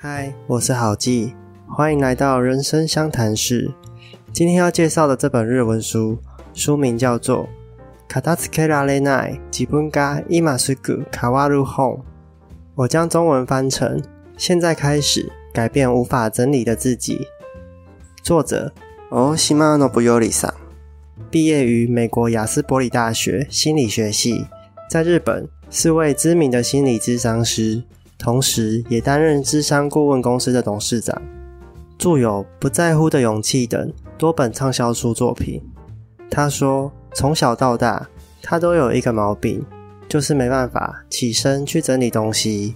嗨，我是郝记，欢迎来到人生相谈室。今天要介绍的这本日文书，书名叫做《卡达斯克拉雷奈吉本嘎伊马斯古卡瓦鲁红》。我将中文翻成“现在开始改变无法整理的自己”。作者哦西马诺布尤里桑，毕业于美国雅斯伯里大学心理学系，在日本是位知名的心理咨商师。同时，也担任智商顾问公司的董事长，著有《不在乎的勇气》等多本畅销书作品。他说，从小到大，他都有一个毛病，就是没办法起身去整理东西。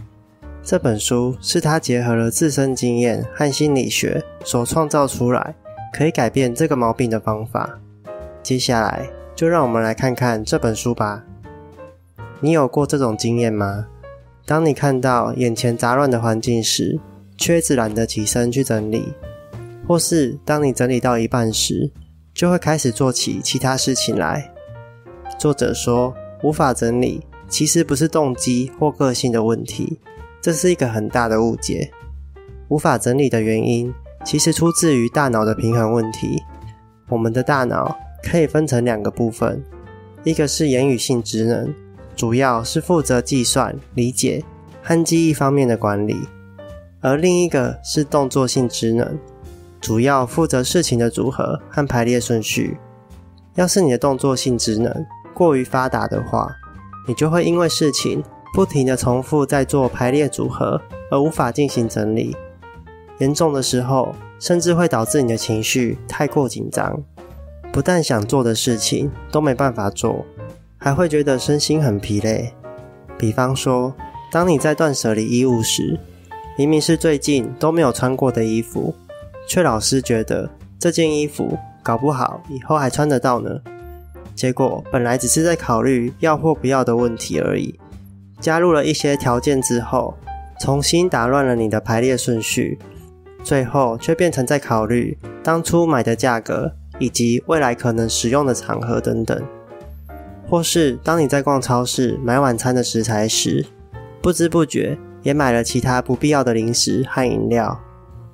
这本书是他结合了自身经验和心理学所创造出来，可以改变这个毛病的方法。接下来，就让我们来看看这本书吧。你有过这种经验吗？当你看到眼前杂乱的环境时，却一直懒得起身去整理；或是当你整理到一半时，就会开始做起其他事情来。作者说，无法整理其实不是动机或个性的问题，这是一个很大的误解。无法整理的原因，其实出自于大脑的平衡问题。我们的大脑可以分成两个部分，一个是言语性职能。主要是负责计算、理解和记忆方面的管理，而另一个是动作性职能，主要负责事情的组合和排列顺序。要是你的动作性职能过于发达的话，你就会因为事情不停的重复在做排列组合，而无法进行整理。严重的时候，甚至会导致你的情绪太过紧张，不但想做的事情都没办法做。还会觉得身心很疲累。比方说，当你在断舍离衣物时，明明是最近都没有穿过的衣服，却老是觉得这件衣服搞不好以后还穿得到呢。结果本来只是在考虑要或不要的问题而已，加入了一些条件之后，重新打乱了你的排列顺序，最后却变成在考虑当初买的价格以及未来可能使用的场合等等。或是当你在逛超市买晚餐的食材时，不知不觉也买了其他不必要的零食和饮料，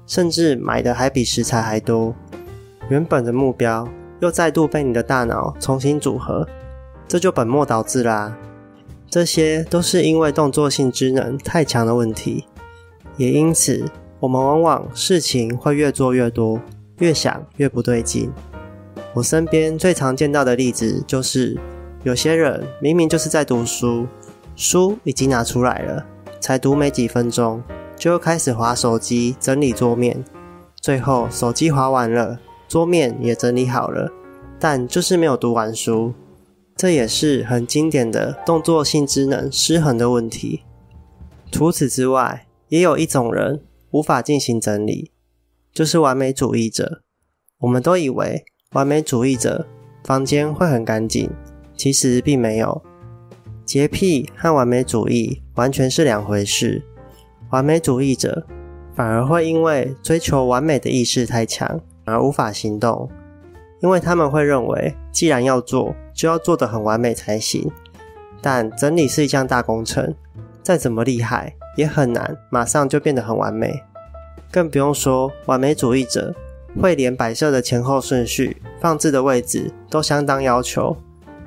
甚至买的还比食材还多。原本的目标又再度被你的大脑重新组合，这就本末倒置啦。这些都是因为动作性智能太强的问题，也因此我们往往事情会越做越多，越想越不对劲。我身边最常见到的例子就是。有些人明明就是在读书，书已经拿出来了，才读没几分钟，就又开始划手机整理桌面，最后手机划完了，桌面也整理好了，但就是没有读完书。这也是很经典的动作性智能失衡的问题。除此之外，也有一种人无法进行整理，就是完美主义者。我们都以为完美主义者房间会很干净。其实并没有，洁癖和完美主义完全是两回事。完美主义者反而会因为追求完美的意识太强而无法行动，因为他们会认为，既然要做，就要做得很完美才行。但整理是一项大工程，再怎么厉害也很难马上就变得很完美。更不用说完美主义者会连摆设的前后顺序、放置的位置都相当要求。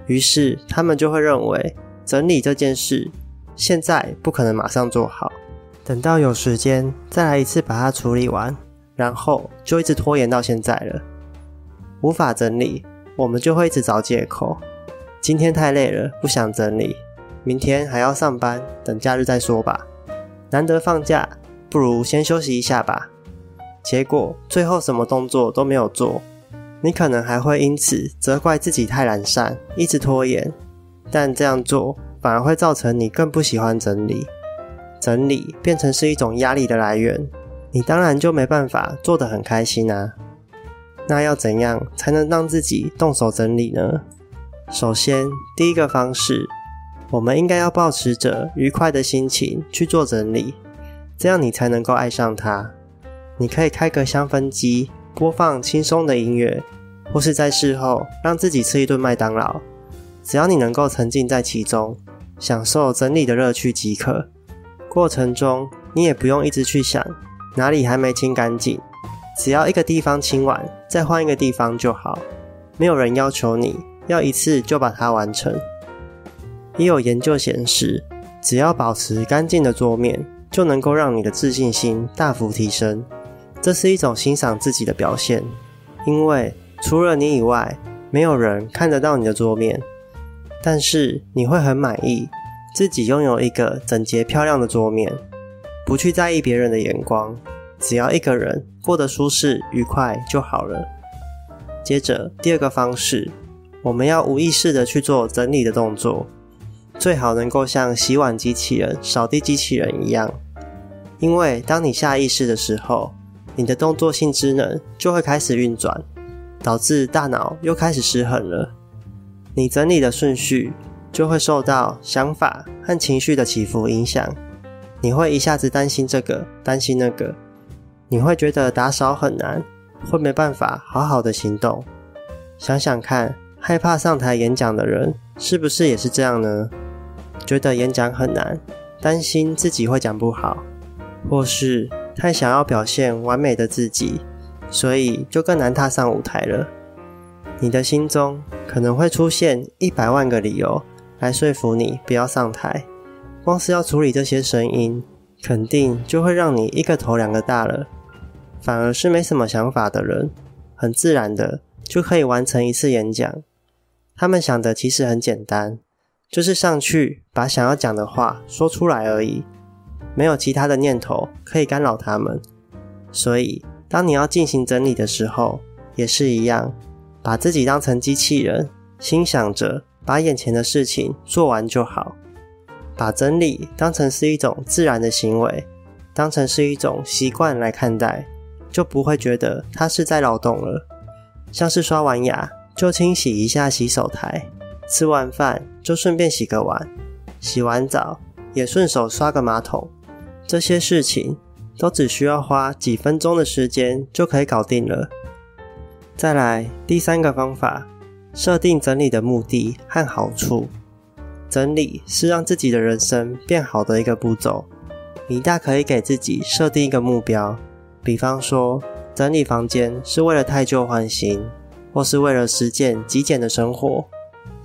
于是他们就会认为整理这件事现在不可能马上做好，等到有时间再来一次把它处理完，然后就一直拖延到现在了。无法整理，我们就会一直找借口。今天太累了，不想整理；明天还要上班，等假日再说吧。难得放假，不如先休息一下吧。结果最后什么动作都没有做。你可能还会因此责怪自己太懒散，一直拖延，但这样做反而会造成你更不喜欢整理，整理变成是一种压力的来源，你当然就没办法做得很开心啊。那要怎样才能让自己动手整理呢？首先，第一个方式，我们应该要保持着愉快的心情去做整理，这样你才能够爱上它。你可以开个香氛机。播放轻松的音乐，或是在事后让自己吃一顿麦当劳，只要你能够沉浸在其中，享受整理的乐趣即可。过程中，你也不用一直去想哪里还没清干净，只要一个地方清完，再换一个地方就好。没有人要求你要一次就把它完成。也有研究显示，只要保持干净的桌面，就能够让你的自信心大幅提升。这是一种欣赏自己的表现，因为除了你以外，没有人看得到你的桌面。但是你会很满意自己拥有一个整洁漂亮的桌面，不去在意别人的眼光，只要一个人过得舒适愉快就好了。接着第二个方式，我们要无意识的去做整理的动作，最好能够像洗碗机器人、扫地机器人一样，因为当你下意识的时候，你的动作性智能就会开始运转，导致大脑又开始失衡了。你整理的顺序就会受到想法和情绪的起伏影响，你会一下子担心这个，担心那个，你会觉得打扫很难，会没办法好好的行动。想想看，害怕上台演讲的人是不是也是这样呢？觉得演讲很难，担心自己会讲不好，或是太想要表现完美的自己，所以就更难踏上舞台了。你的心中可能会出现一百万个理由来说服你不要上台，光是要处理这些声音，肯定就会让你一个头两个大了。反而是没什么想法的人，很自然的就可以完成一次演讲。他们想的其实很简单，就是上去把想要讲的话说出来而已，没有其他的念头可以干扰他们。所以，当你要进行整理的时候，也是一样。把自己当成机器人，心想着把眼前的事情做完就好。把整理当成是一种自然的行为，当成是一种习惯来看待，就不会觉得它是在劳动了。像是刷完牙就清洗一下洗手台，吃完饭就顺便洗个碗，洗完澡也顺手刷个马桶，这些事情都只需要花几分钟的时间就可以搞定了。再来第三个方法，设定整理的目的和好处。整理是让自己的人生变好的一个步骤。你大可以给自己设定一个目标，比方说整理房间是为了太旧换新，或是为了实践极简的生活。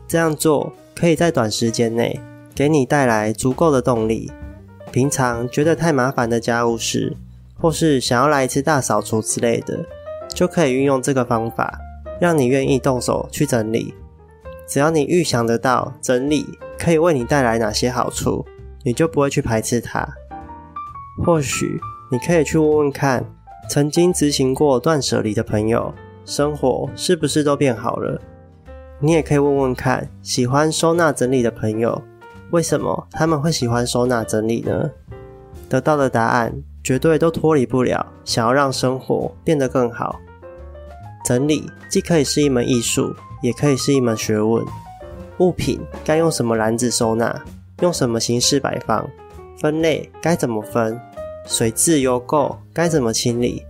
这样做可以在短时间内给你带来足够的动力。平常觉得太麻烦的家务事，或是想要来一次大扫除之类的。就可以运用这个方法，让你愿意动手去整理。只要你预想得到整理可以为你带来哪些好处，你就不会去排斥它。或许你可以去问问看，曾经执行过断舍离的朋友，生活是不是都变好了？你也可以问问看，喜欢收纳整理的朋友，为什么他们会喜欢收纳整理呢？得到的答案绝对都脱离不了想要让生活变得更好。整理既可以是一门艺术，也可以是一门学问。物品该用什么篮子收纳，用什么形式摆放，分类该怎么分，水质油垢该怎么清理，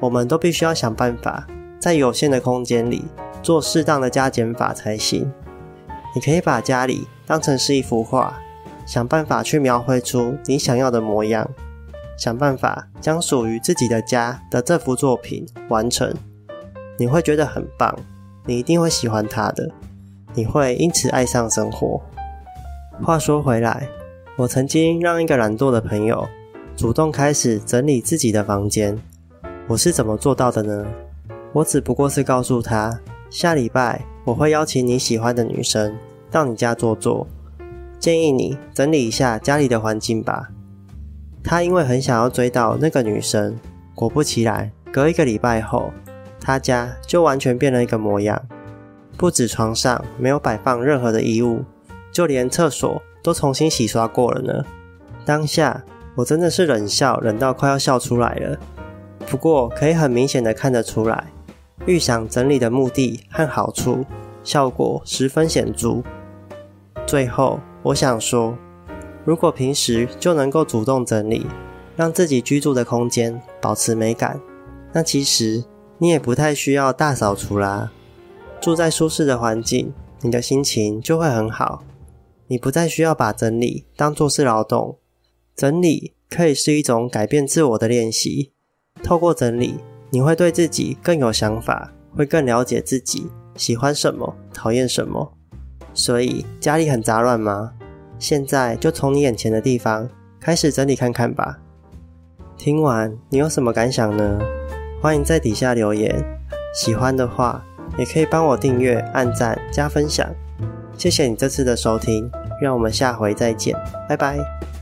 我们都必须要想办法，在有限的空间里做适当的加减法才行。你可以把家里当成是一幅画，想办法去描绘出你想要的模样，想办法将属于自己的家的这幅作品完成。你会觉得很棒，你一定会喜欢它的，你会因此爱上生活。话说回来，我曾经让一个懒惰的朋友主动开始整理自己的房间，我是怎么做到的呢？我只不过是告诉他，下礼拜我会邀请你喜欢的女生到你家坐坐，建议你整理一下家里的环境吧。他因为很想要追到那个女生，果不其然，隔一个礼拜后。他家就完全变了一个模样，不止床上没有摆放任何的衣物，就连厕所都重新洗刷过了呢。当下我真的是冷笑，冷到快要笑出来了。不过可以很明显的看得出来，预想整理的目的和好处，效果十分显著。最后我想说，如果平时就能够主动整理，让自己居住的空间保持美感，那其实。你也不太需要大扫除啦，住在舒适的环境，你的心情就会很好。你不再需要把整理当做是劳动，整理可以是一种改变自我的练习，透过整理，你会对自己更有想法，会更了解自己喜欢什么，讨厌什么。所以家里很杂乱吗？现在就从你眼前的地方开始整理看看吧。听完你有什么感想呢？欢迎在底下留言。喜欢的话，也可以帮我订阅、按赞、加分享。谢谢你这次的收听，让我们下回再见，拜拜。